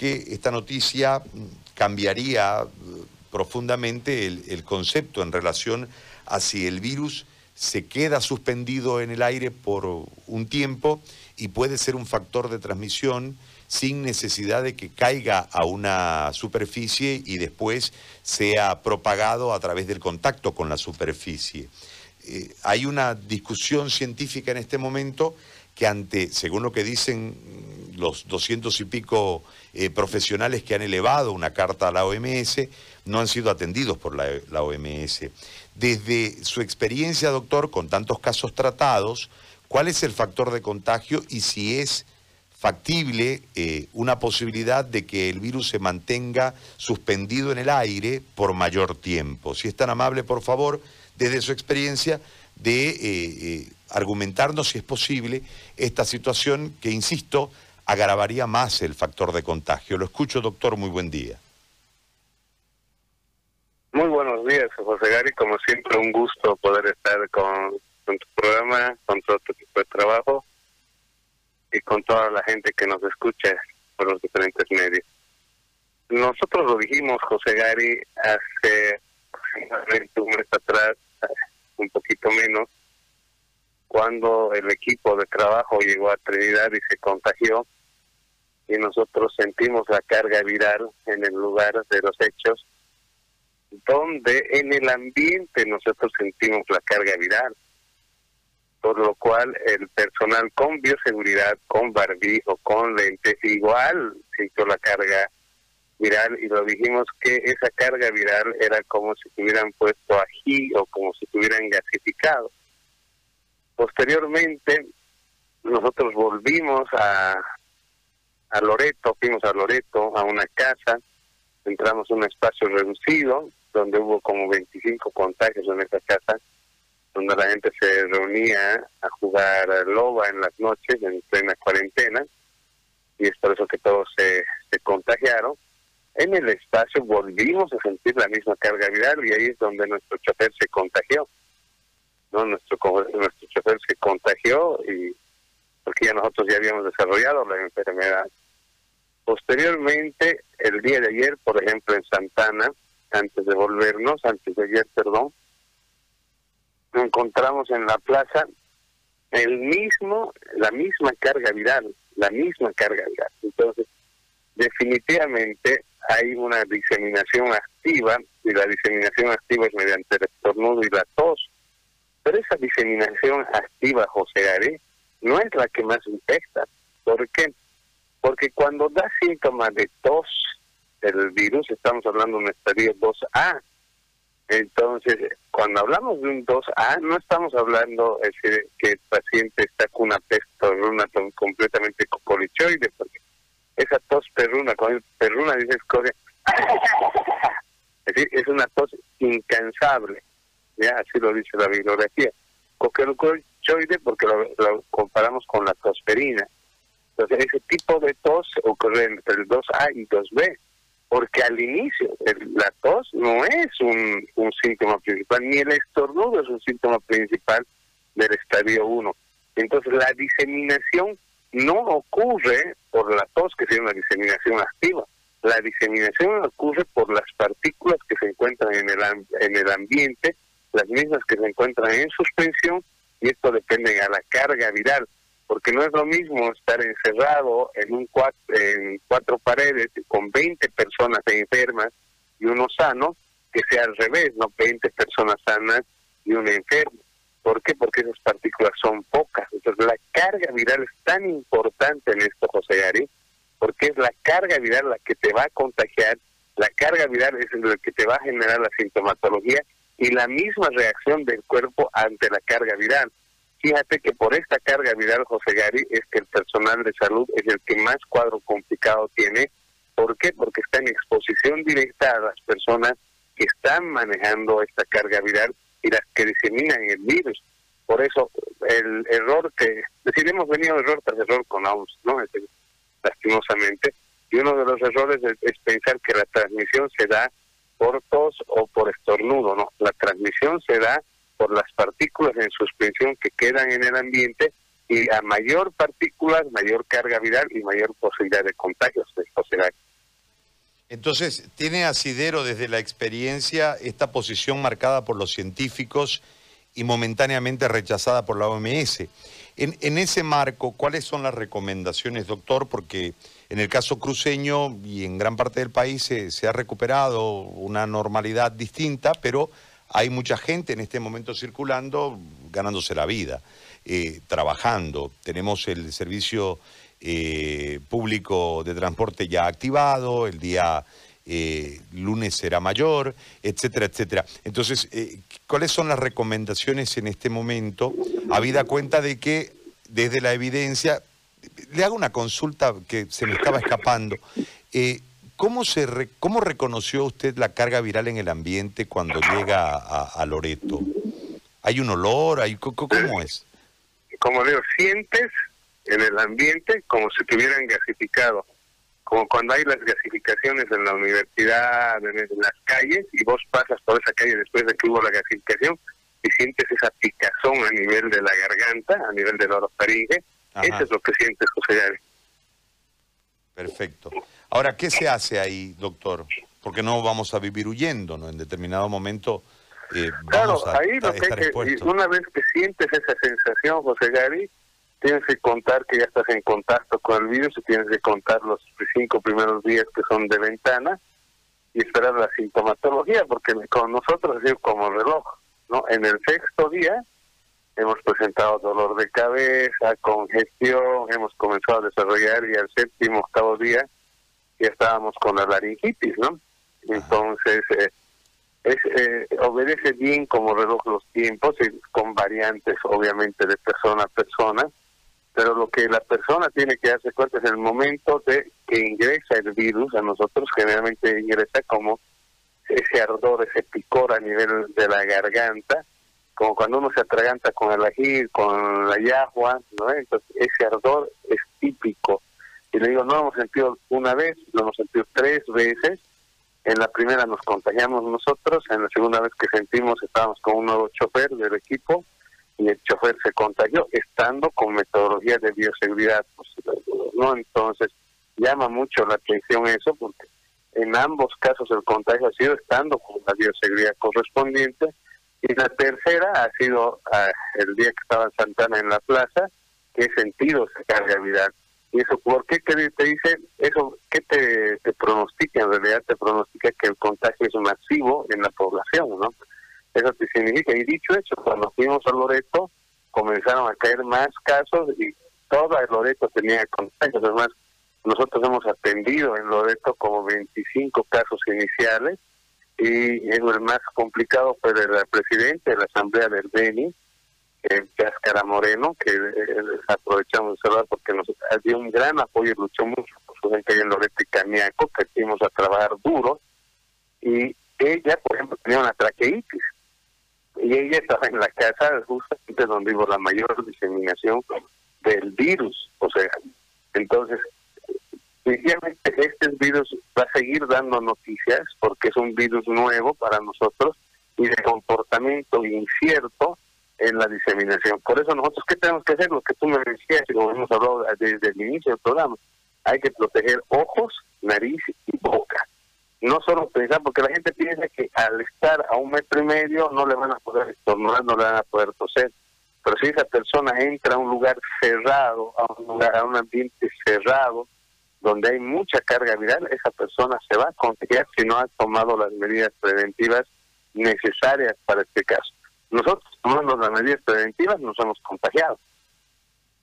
porque esta noticia cambiaría eh, profundamente el, concepto en relación a si el virus se queda suspendido en el aire por un tiempo y puede ser un factor de transmisión sin necesidad de que caiga a una superficie y después sea propagado a través del contacto con la superficie. Eh, hay una discusión científica en este momento que ante, según lo que dicen los doscientos y pico eh, profesionales que han elevado una carta a la OMS, no han sido atendidos por la, OMS. Desde su experiencia, doctor, con tantos casos tratados, ¿cuál es el factor de contagio y si es factible eh, una posibilidad de que el virus se mantenga suspendido en el aire por mayor tiempo? Si es tan amable, por favor, desde su experiencia, de argumentarnos si es posible esta situación que, insisto, agravaría más el factor de contagio. Lo escucho, doctor, muy buen día. Muy buenos días, José Gary. Como siempre, un gusto poder estar con, tu programa, con todo tu equipo de trabajo y con toda la gente que nos escucha por los diferentes medios. Nosotros lo dijimos, José Gary, hace un mes atrás, un poquito menos, cuando el equipo de trabajo llegó a Trinidad y se contagió y nosotros sentimos la carga viral en el lugar de los hechos, donde en el ambiente nosotros sentimos la carga viral, por lo cual el personal con bioseguridad, con barbijo, con lentes, igual sintió la carga viral y lo dijimos que esa carga viral era como si tuvieran puesto ají o como si tuvieran gasificado Posteriormente, nosotros volvimos a, a Loreto, fuimos a Loreto, a una casa, entramos a un espacio reducido, donde hubo como 25 contagios en esa casa, donde la gente se reunía a jugar loba en las noches, en plena cuarentena, y es por eso que todos se, se contagiaron. En el espacio volvimos a sentir la misma carga viral y ahí es donde nuestro chofer se contagió. ¿no? Nuestro, nuestro chofer se contagió y porque ya nosotros ya habíamos desarrollado la enfermedad. Posteriormente, el día de ayer, por ejemplo, en Santana, antes de volvernos, antes de ayer, perdón, encontramos en la plaza el mismo, la misma carga viral, la misma carga viral. Entonces, definitivamente hay una diseminación activa y la diseminación activa es mediante el estornudo y la tos. Pero esa diseminación activa, José Are, no es la que más infecta. ¿Por qué? Porque cuando da síntomas de tos, el virus, estamos hablando de un estadio 2A. Entonces, cuando hablamos de un 2A, no estamos hablando de que el paciente está con una peste perruna completamente cocolichoide, porque esa tos perruna, con el perruna dices, es decir, es una tos incansable así lo dice la bibliografía. Coquelucochoide porque lo, comparamos con la tosferina. Entonces, ese tipo de tos ocurre entre el 2A y 2B, porque al inicio la tos no es un, un síntoma principal, ni el estornudo es un síntoma principal del estadio 1. Entonces, la diseminación no ocurre por la tos, que sea una diseminación activa. La diseminación ocurre por las partículas que se encuentran en el, en el ambiente las mismas que se encuentran en suspensión y esto depende a la carga viral, porque no es lo mismo estar encerrado en un cuatro, en cuatro paredes con 20 personas enfermas y uno sano, que sea al revés, no 20 personas sanas y uno enfermo. ¿Por qué? Porque esas partículas son pocas. Entonces la carga viral es tan importante en esto, José Ari, porque es la carga viral la que te va a contagiar, la carga viral es la que te va a generar la sintomatología y la misma reacción del cuerpo ante la carga viral. Fíjate que por esta carga viral, José Gary, es que el personal de salud es el que más cuadro complicado tiene. ¿Por qué? Porque está en exposición directa a las personas que están manejando esta carga viral y las que diseminan el virus. Por eso, el error que, decir, hemos venido error tras error con AUS, ¿no? Lastimosamente. Y uno de los errores es pensar que la transmisión se da por tos o por estornudo, ¿no? La transmisión se da por las partículas en suspensión que quedan en el ambiente y a mayor partículas, mayor carga viral y mayor posibilidad de contagios. Entonces, ¿tiene asidero desde la experiencia esta posición marcada por los científicos y momentáneamente rechazada por la OMS? En, ese marco, ¿cuáles son las recomendaciones, doctor? Porque en el caso cruceño y en gran parte del país se, ha recuperado una normalidad distinta, pero hay mucha gente en este momento circulando, ganándose la vida, eh, trabajando. Tenemos el servicio eh, público de transporte ya activado, el día eh, lunes será mayor, etcétera, etcétera. Entonces, eh, ¿cuáles son las recomendaciones en este momento, habida cuenta de que desde la evidencia, le hago una consulta que se me estaba escapando, ¿cómo, se ¿cómo reconoció usted la carga viral en el ambiente cuando llega a, Loreto? ¿Hay un olor? Hay, ¿Cómo es? Como digo, sientes en el ambiente como si tuvieran gasificado. Como cuando hay las gasificaciones en la universidad, en, las calles, y vos pasas por esa calle después de que hubo la gasificación y sientes esa picazón a nivel de la garganta, a nivel del orofaringe. Eso es lo que sientes, José Gary. Perfecto. Ahora, ¿qué se hace ahí, doctor? Porque no vamos a vivir huyendo, ¿no? En determinado momento eh, vamos claro, ahí lo que, una vez que sientes esa sensación, José Gary, tienes que contar que ya estás en contacto con el virus y tienes que contar los cinco primeros días que son de ventana y esperar la sintomatología, porque con nosotros es como reloj, ¿no? En el sexto día hemos presentado dolor de cabeza, congestión, hemos comenzado a desarrollar y al séptimo, octavo día ya estábamos con la laringitis, ¿no? Entonces, eh, es, eh, obedece bien como reloj los tiempos, y con variantes obviamente de persona a persona, pero lo que la persona tiene que darse cuenta es el momento de que ingresa el virus, a nosotros generalmente ingresa como ese ardor, ese picor a nivel de la garganta, como cuando uno se atraganta con el ají, con la yagua, ¿no? Entonces ese ardor es típico. Y le digo, no lo hemos sentido una vez, lo hemos sentido tres veces. En la primera nos contagiamos nosotros, en la segunda vez que sentimos estábamos con un nuevo chofer del equipo, y el chofer se contagió estando con metodología de bioseguridad. Pues, no, entonces llama mucho la atención eso porque en ambos casos el contagio ha sido estando con la bioseguridad correspondiente y la tercera ha sido ah, el día que estaba en Santana en la plaza he sentido esa carga viral. ¿Y eso por qué te dice? Eso, ¿qué te, te pronostica? En realidad te pronostica que el contagio es masivo en la población, ¿no? Eso te significa. Y dicho eso, cuando fuimos a Loreto, comenzaron a caer más casos y toda Loreto tenía contagios. Además, nosotros hemos atendido en Loreto como 25 casos iniciales y el más complicado fue el presidente de la Asamblea del Beni, el Cáscara Moreno, que eh, aprovechamos de saludar porque nos dio un gran apoyo y luchó mucho por su gente en Loreto y Caniaco, que fuimos a trabajar duro. Y ella, por ejemplo, tenía una traqueitis y ella estaba en la casa justamente donde hubo la mayor diseminación del virus. O sea, entonces, definitivamente este virus va a seguir dando noticias porque es un virus nuevo para nosotros y de comportamiento incierto en la diseminación. Por eso nosotros, ¿qué tenemos que hacer? Lo que tú me decías y como hemos hablado desde el inicio del programa, hay que proteger ojos, nariz y boca no solo pensar, porque la gente piensa que al estar a un metro y medio no le van a poder estornudar, no le van a poder toser. Pero si esa persona entra a un lugar cerrado, a un lugar, a un ambiente cerrado, donde hay mucha carga viral, esa persona se va a contagiar si no ha tomado las medidas preventivas necesarias para este caso. Nosotros tomando las medidas preventivas nos hemos contagiado.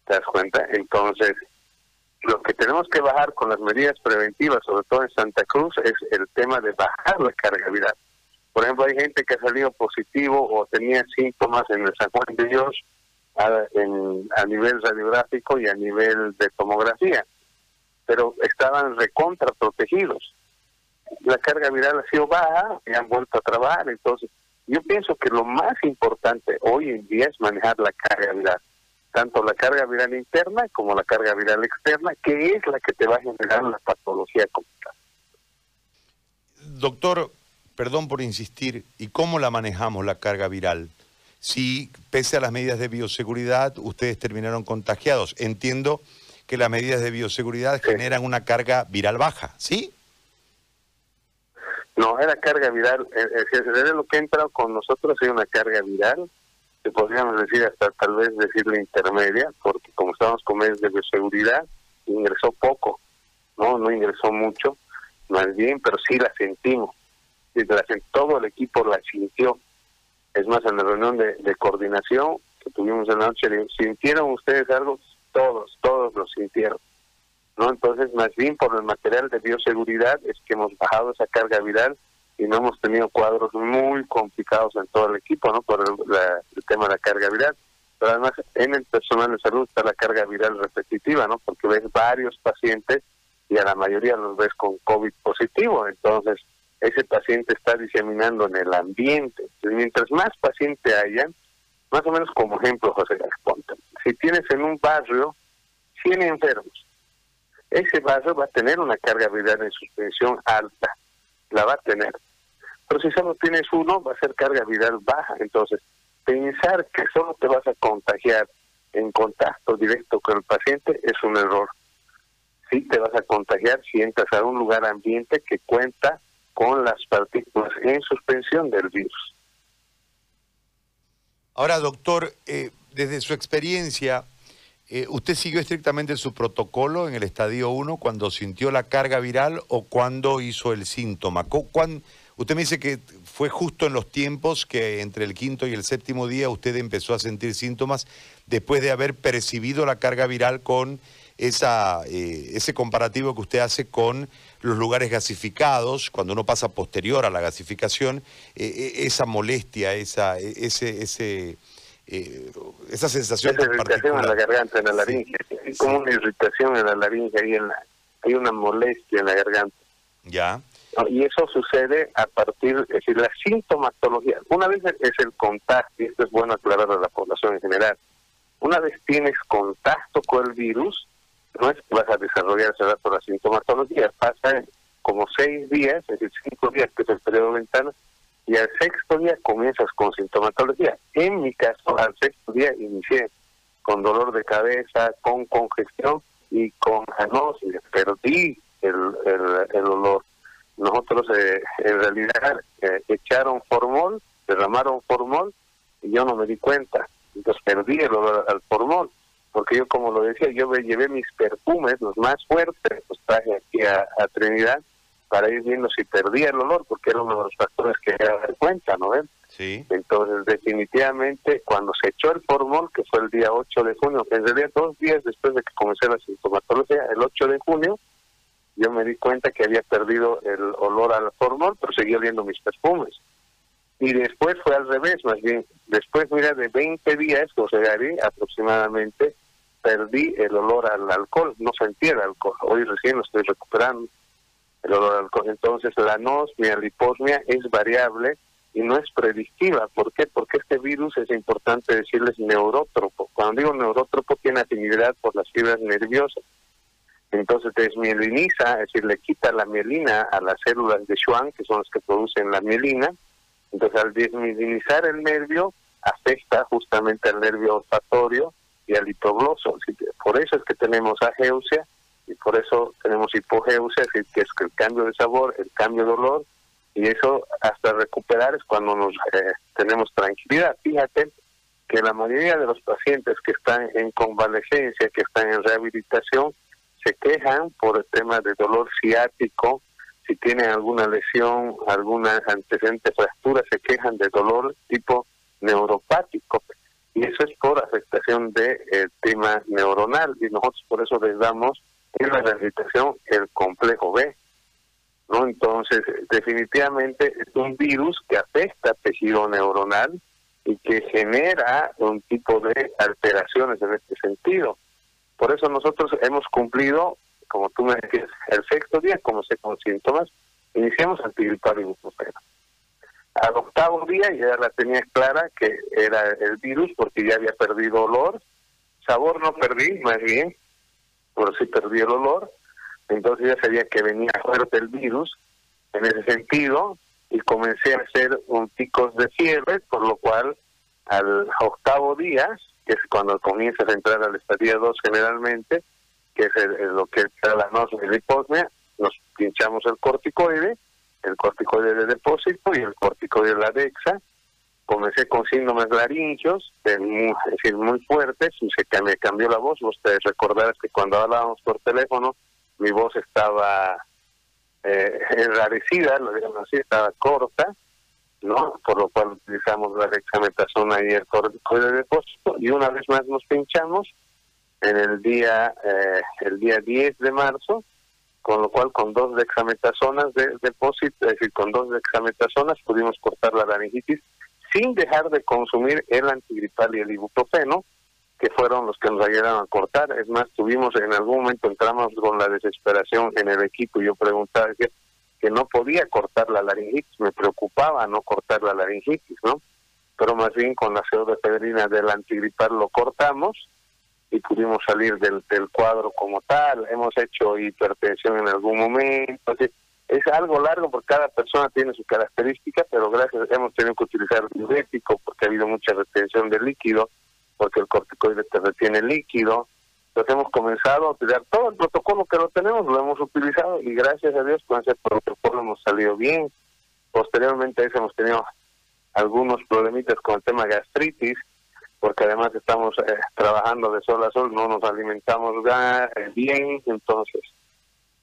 ¿Te das cuenta? Entonces, lo que tenemos que bajar con las medidas preventivas, sobre todo en Santa Cruz, es el tema de bajar la carga viral. Por ejemplo, hay gente que ha salido positivo o tenía síntomas en el San Juan de Dios a, en, a nivel radiográfico y a nivel de tomografía, pero estaban recontra protegidos. La carga viral ha sido baja y han vuelto a trabajar. Entonces, yo pienso que lo más importante hoy en día es manejar la carga viral tanto la carga viral interna como la carga viral externa, que es la que te va a generar la patología completa. Doctor, perdón por insistir, ¿y cómo la manejamos la carga viral? Si, pese a las medidas de bioseguridad, ustedes terminaron contagiados. Entiendo que las medidas de bioseguridad generan una carga viral baja, ¿sí? No, era carga viral. Es lo que entra con nosotros es una carga viral, podríamos decir hasta tal vez decirle intermedia, porque como estamos con medios de bioseguridad, ingresó poco, no, no ingresó mucho, más bien, pero sí la sentimos. La, todo el equipo la sintió. Es más, en la reunión de, de coordinación que tuvimos en la noche, ¿sintieron ustedes algo? Todos, todos lo sintieron. ¿no? Entonces, más bien por el material de bioseguridad es que hemos bajado esa carga viral y no hemos tenido cuadros muy complicados en todo el equipo, ¿no? Por el, tema de la carga viral. Pero además, en el personal de salud está la carga viral repetitiva, ¿no? Porque ves varios pacientes y a la mayoría los ves con COVID positivo. Entonces, ese paciente está diseminando en el ambiente. mientras más pacientes hayan, más o menos como ejemplo, José Ponte, si tienes en un barrio 100 enfermos, ese barrio va a tener una carga viral en suspensión alta, la va a tener. Pero si solo tienes uno, va a ser carga viral baja. Entonces, pensar que solo te vas a contagiar en contacto directo con el paciente es un error. Sí te vas a contagiar si entras a un lugar ambiente que cuenta con las partículas en suspensión del virus. Ahora, doctor, eh, desde su experiencia, eh, ¿Usted siguió estrictamente su protocolo en el estadio 1 cuando sintió la carga viral o cuando hizo el síntoma? Usted me dice que fue justo en los tiempos que entre el quinto y el séptimo día usted empezó a sentir síntomas después de haber percibido la carga viral con esa, eh, ese comparativo que usted hace con los lugares gasificados, cuando uno pasa posterior a la gasificación, eh, esa molestia, esa, ese, ese eh, esa sensación esa irritación en la garganta, en la laringe, es como una irritación en la laringe, hay, en hay una molestia en la garganta. Ya. Y eso sucede a partir, es decir, la sintomatología. Una vez es el contacto, y esto es bueno aclarar a la población en general, una vez tienes contacto con el virus, no es vas a desarrollar rato la sintomatología, pasa como seis días, es decir, cinco días, que es el periodo ventana, y al sexto día comienzas con sintomatología. En mi caso, al sexto día inicié con dolor de cabeza, con congestión y con anosis. Perdí el, el, olor. Nosotros eh, en realidad eh, echaron formol, derramaron formol y yo no me di cuenta. Entonces perdí el olor al formol. Porque yo, como lo decía, yo me llevé mis perfumes, los más fuertes, los traje aquí a Trinidad para ir viendo si perdía el olor, porque era uno de los factores que era dar cuenta, ¿no ven? Sí. Entonces, definitivamente, cuando se echó el formol, que fue el día 8 de junio, en realidad dos días después de que comencé la sintomatología, el 8 de junio, yo me di cuenta que había perdido el olor al formol, pero seguía oliendo mis perfumes. Y después fue al revés, más bien, después, mira, de 20 días, o sea, aproximadamente, perdí el olor al alcohol, no sentía el alcohol, hoy recién lo estoy recuperando el olor alcohol. Entonces la anosmia, la hiposmia es variable y no es predictiva. ¿Por qué? Porque este virus es importante decirles neurótropo. Cuando digo neurótropo tiene afinidad por las fibras nerviosas. Entonces desmieliniza, es decir, le quita la mielina a las células de Schwann, que son las que producen la mielina. Entonces al desmielinizar el nervio, afecta justamente al nervio olfatorio y al hipogloso. Por eso es que tenemos ageusia y por eso tenemos hipogeusia, que es el cambio de sabor, el cambio de olor, y eso hasta recuperar es cuando nos eh, tenemos tranquilidad. Fíjate que la mayoría de los pacientes que están en convalecencia, que están en rehabilitación, se quejan por el tema de dolor ciático, si tienen alguna lesión, alguna antecedente fractura, se quejan de dolor tipo neuropático. Y eso es por afectación del tema neuronal. Y nosotros por eso les damos en la rehabilitación el complejo B. ¿no? Entonces, definitivamente es un virus que afecta tejido neuronal y que genera un tipo de alteraciones en este sentido. Por eso nosotros hemos cumplido, como tú me decías, el sexto día, como sé con síntomas, iniciamos antigripal ibuprofeno. Al octavo día ya la tenía clara que era el virus porque ya había perdido olor, sabor no perdí, más bien, pero sí perdí el olor, entonces ya sabía que venía fuerte el virus en ese sentido y comencé a hacer un picos de fiebre, por lo cual al octavo día, que es cuando comienzas a entrar al estadio 2 generalmente, que es lo que da la nosis de hiposmia, nos pinchamos el corticoide, el corticoide de depósito y el corticoide de la DEXA. Comencé con síndromes laringios, es decir, muy fuertes, y se me cambió la voz. Ustedes recordarán que cuando hablábamos por teléfono, mi voz estaba eh, enrarecida, lo digamos así, estaba corta, ¿no? Por lo cual utilizamos la dexametasona y el corticoide de depósito, y una vez más nos pinchamos en el día, eh, el día 10 de marzo, con lo cual con dos dexametasonas de depósito, es decir, con dos dexametasonas pudimos cortar la laringitis sin dejar de consumir el antigripal y el ibuprofeno, que fueron los que nos ayudaron a cortar. Es más, tuvimos en algún momento entramos con la desesperación en el equipo y yo preguntaba que, que no podía cortar la laringitis, me preocupaba no cortar la laringitis, ¿no? Pero más bien con la pseudofedrina del antigripal lo cortamos y pudimos salir del, del cuadro como tal. Hemos hecho hipertensión en algún momento. es algo largo porque cada persona tiene su característica, pero gracias hemos tenido que utilizar diurético porque ha habido mucha retención de líquido, porque el corticoide te retiene líquido. Entonces hemos comenzado a utilizar todo el protocolo que lo tenemos, lo hemos utilizado y gracias a Dios con ese protocolo hemos salido bien. Posteriormente a eso hemos tenido algunos problemitas con el tema gastritis, porque además estamos eh, trabajando de sol a sol, no nos alimentamos eh, bien, entonces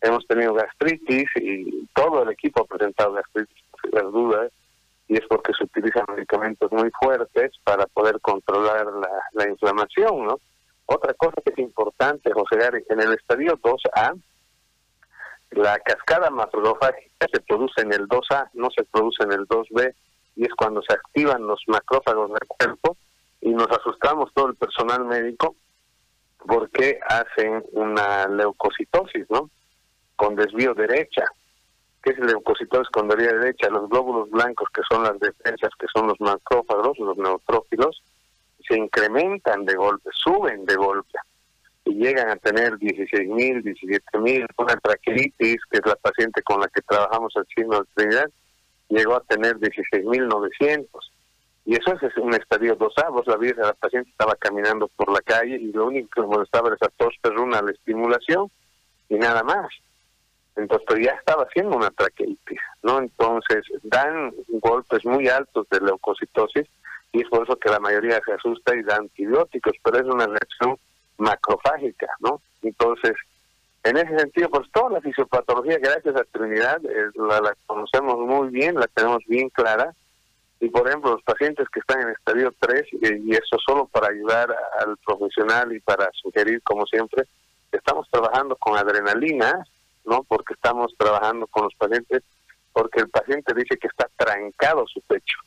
hemos tenido gastritis y todo el equipo ha presentado gastritis, las dudas, y es porque se utilizan medicamentos muy fuertes para poder controlar la, la inflamación, ¿no? Otra cosa que es importante, José Gary, en el estadio 2A, la cascada macrofágica se produce en el 2A, no se produce en el 2B, y es cuando se activan los macrófagos del cuerpo y nos asustamos todo el personal médico porque hacen una leucocitosis, ¿no? Con desvío derecha. ¿Qué es leucocitosis con desvío derecha? Los glóbulos blancos, que son las defensas, que son los macrófagos, los neutrófilos, se incrementan de golpe, suben de golpe y llegan a tener 16.000, 17.000, una traqueitis, que es la paciente con la que trabajamos al signo de Trinidad, llegó a tener 16.900 y eso es un estadio 2A, vos la vida de la paciente estaba caminando por la calle y lo único que molestaba era esa tos perruna, la estimulación y nada más. Entonces ya estaba haciendo una traqueitis, ¿no? Entonces dan golpes muy altos de leucocitosis y es por eso que la mayoría se asusta y da antibióticos, pero es una reacción macrofágica, ¿no? Entonces, en ese sentido, pues toda la fisiopatología, gracias a Trinidad, la conocemos muy bien, la tenemos bien clara, y por ejemplo, los pacientes que están en estadio 3, y eso solo para ayudar al profesional y para sugerir, como siempre, estamos trabajando con adrenalina, ¿no? Porque estamos trabajando con los pacientes, porque el paciente dice que está trancado su pecho.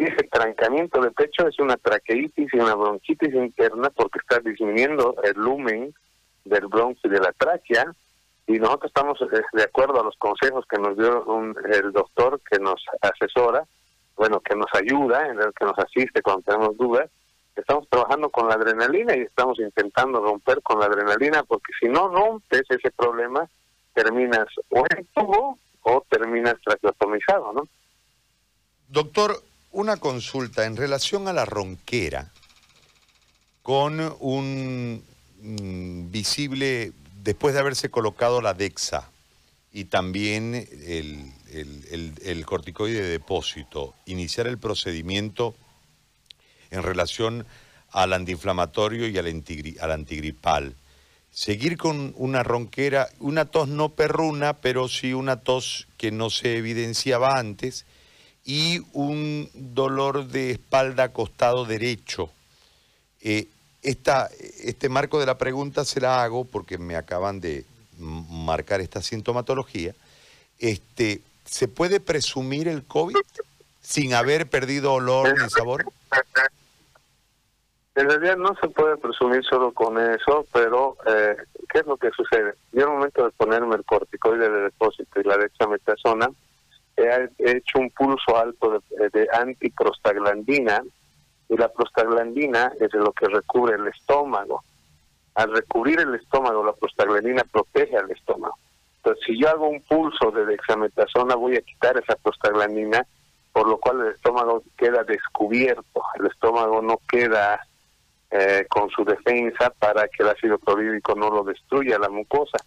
Ese trancamiento de pecho es una traqueitis y una bronquitis interna porque está disminuyendo el lumen del bronquio y de la tráquea, y nosotros estamos eh, de acuerdo a los consejos que nos dio el doctor que nos asesora, bueno, que nos ayuda, en el que nos asiste cuando tenemos dudas, estamos trabajando con la adrenalina y estamos intentando romper con la adrenalina, porque si no rompes ese problema, terminas o en tubo o terminas traqueotomizado, ¿no? Doctor, una consulta en relación a la ronquera, con un mm, visible, después de haberse colocado la DEXA y también el, el, corticoide de depósito, iniciar el procedimiento en relación al antiinflamatorio y al, al antigripal. Seguir con una ronquera, una tos no perruna, pero sí una tos que no se evidenciaba antes, y un dolor de espalda costado derecho. Eh, este marco de la pregunta se la hago porque me acaban de marcar esta sintomatología. Este, ¿Se puede presumir el COVID sin haber perdido olor ni sabor? En realidad no se puede presumir solo con eso, pero eh, ¿qué es lo que sucede? Yo al momento de ponerme el corticoide de depósito y la dexametasona, he hecho un pulso alto de, de antiprostaglandina, y la prostaglandina es lo que recubre el estómago. Al recubrir el estómago, la prostaglandina protege al estómago. Entonces, si yo hago un pulso de dexametasona, voy a quitar esa prostaglandina, por lo cual el estómago queda descubierto, el estómago no queda eh, con su defensa para que el ácido clorhídrico no lo destruya la mucosa.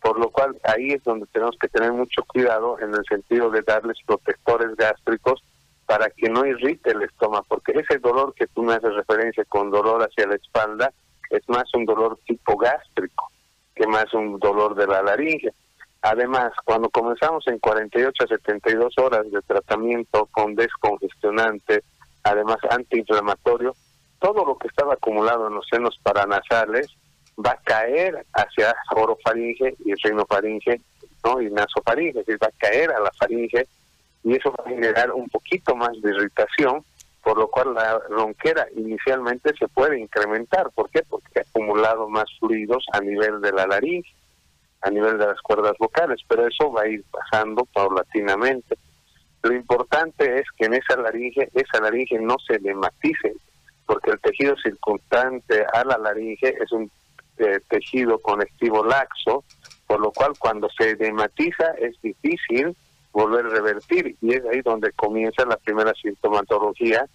Por lo cual ahí es donde tenemos que tener mucho cuidado en el sentido de darles protectores gástricos para que no irrite el estómago, porque ese dolor que tú me haces referencia con dolor hacia la espalda es más un dolor tipo gástrico que más un dolor de la laringe. Además, cuando comenzamos en 48 a 72 horas de tratamiento con descongestionante, además antiinflamatorio, todo lo que estaba acumulado en los senos paranasales va a caer hacia orofaringe y rinofaringe ¿no? y nasofaringe, es decir, va a caer a la faringe y eso va a generar un poquito más de irritación, por lo cual la ronquera inicialmente se puede incrementar. ¿Por qué? Porque ha acumulado más fluidos a nivel de la laringe, a nivel de las cuerdas vocales, pero eso va a ir pasando paulatinamente. Lo importante es que en esa laringe, esa laringe no se dematice, porque el tejido circundante a la laringe es un eh, tejido conectivo laxo, por lo cual cuando se dematiza es difícil volver a revertir y es ahí donde comienza la primera sintomatología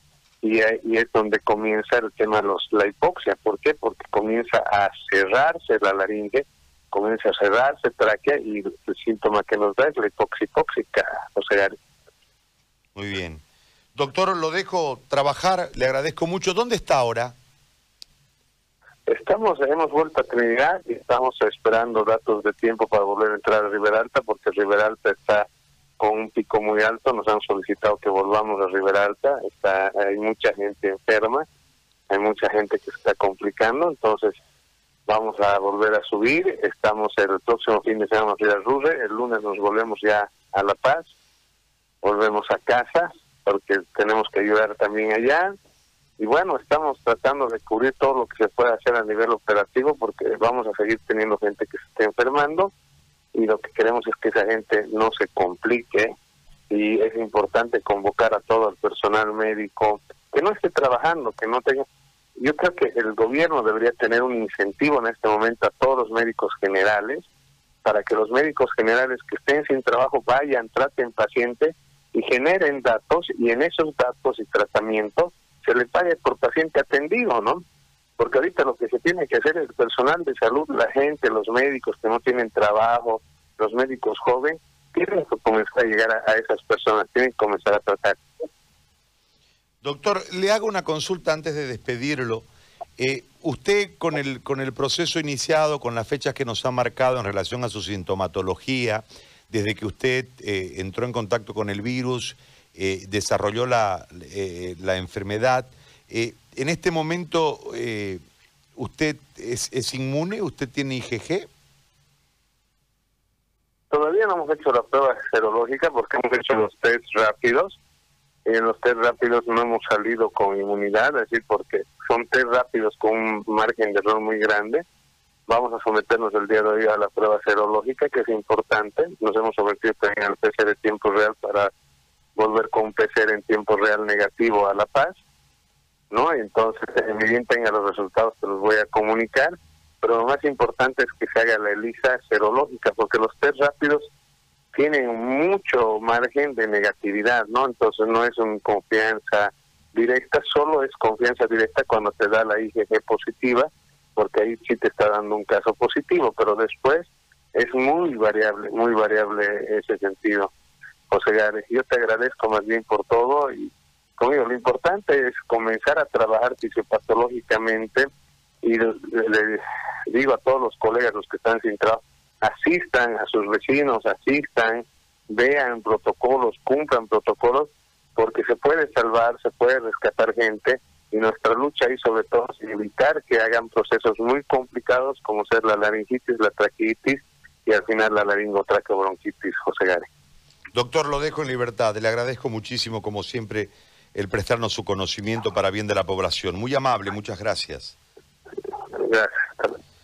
y, y es donde comienza el tema de la hipoxia. ¿Por qué? Porque comienza a cerrarse la laringe, comienza a cerrarse tráquea y el síntoma que nos da es la hipoxia o sea, muy bien. Doctor, lo dejo trabajar, le agradezco mucho. ¿Dónde está ahora? Estamos, hemos vuelto a Trinidad y estamos esperando datos de tiempo para volver a entrar a Riberalta porque Riberalta está con un pico muy alto, nos han solicitado que volvamos a Riberalta, está, hay mucha gente enferma, hay mucha gente que está complicando, entonces vamos a volver a subir, estamos el próximo fin de semana en Rurre, el lunes nos volvemos ya a La Paz. Volvemos a casa porque tenemos que ayudar también allá. Y bueno, estamos tratando de cubrir todo lo que se puede hacer a nivel operativo porque vamos a seguir teniendo gente que se esté enfermando y lo que queremos es que esa gente no se complique y es importante convocar a todo el personal médico que no esté trabajando, que no tenga... Yo creo que el gobierno debería tener un incentivo en este momento a todos los médicos generales para que los médicos generales que estén sin trabajo vayan, traten pacientes y generen datos y en esos datos y tratamientos se le pague por paciente atendido, ¿no? Porque ahorita lo que se tiene que hacer es el personal de salud, la gente, los médicos que no tienen trabajo, los médicos jóvenes, tienen que comenzar a llegar a, esas personas, tienen que comenzar a tratar. Doctor, le hago una consulta antes de despedirlo. Eh, usted con el, con el proceso iniciado, con las fechas que nos ha marcado en relación a su sintomatología, desde que usted eh, entró en contacto con el virus, eh, desarrolló la, eh, la enfermedad. en este momento, ¿usted es, es, inmune? ¿Usted tiene IgG? Todavía no hemos hecho la prueba serológica porque hemos hecho los test rápidos. En los test rápidos no hemos salido con inmunidad, es decir, porque son test rápidos con un margen de error muy grande Vamos a someternos el día de hoy a la prueba serológica, que es importante. Nos hemos sometido también al PCR de tiempo real para volver con un PCR en tiempo real negativo a La Paz. ¿no? Entonces, bien tenga los resultados, te los voy a comunicar. Pero lo más importante es que se haga la ELISA serológica, porque los test rápidos tienen mucho margen de negatividad, ¿no? Entonces no es una confianza directa, solo es confianza directa cuando te da la IgG positiva porque ahí sí te está dando un caso positivo, pero después es muy variable, muy variable ese sentido. José Gárez, yo te agradezco más bien por todo y conmigo lo importante es comenzar a trabajar fisiopatológicamente y le, digo a todos los colegas, los que están sin trabajo, asistan a sus vecinos, asistan, vean protocolos, cumplan protocolos, porque se puede salvar, se puede rescatar gente y nuestra lucha ahí sobre todo es evitar que hagan procesos muy complicados como ser la laringitis, la traquitis y al final la laringotraqueobronquitis, José Gare. Doctor, lo dejo en libertad. Le agradezco muchísimo, como siempre, el prestarnos su conocimiento para bien de la población. Muy amable, muchas gracias. Gracias.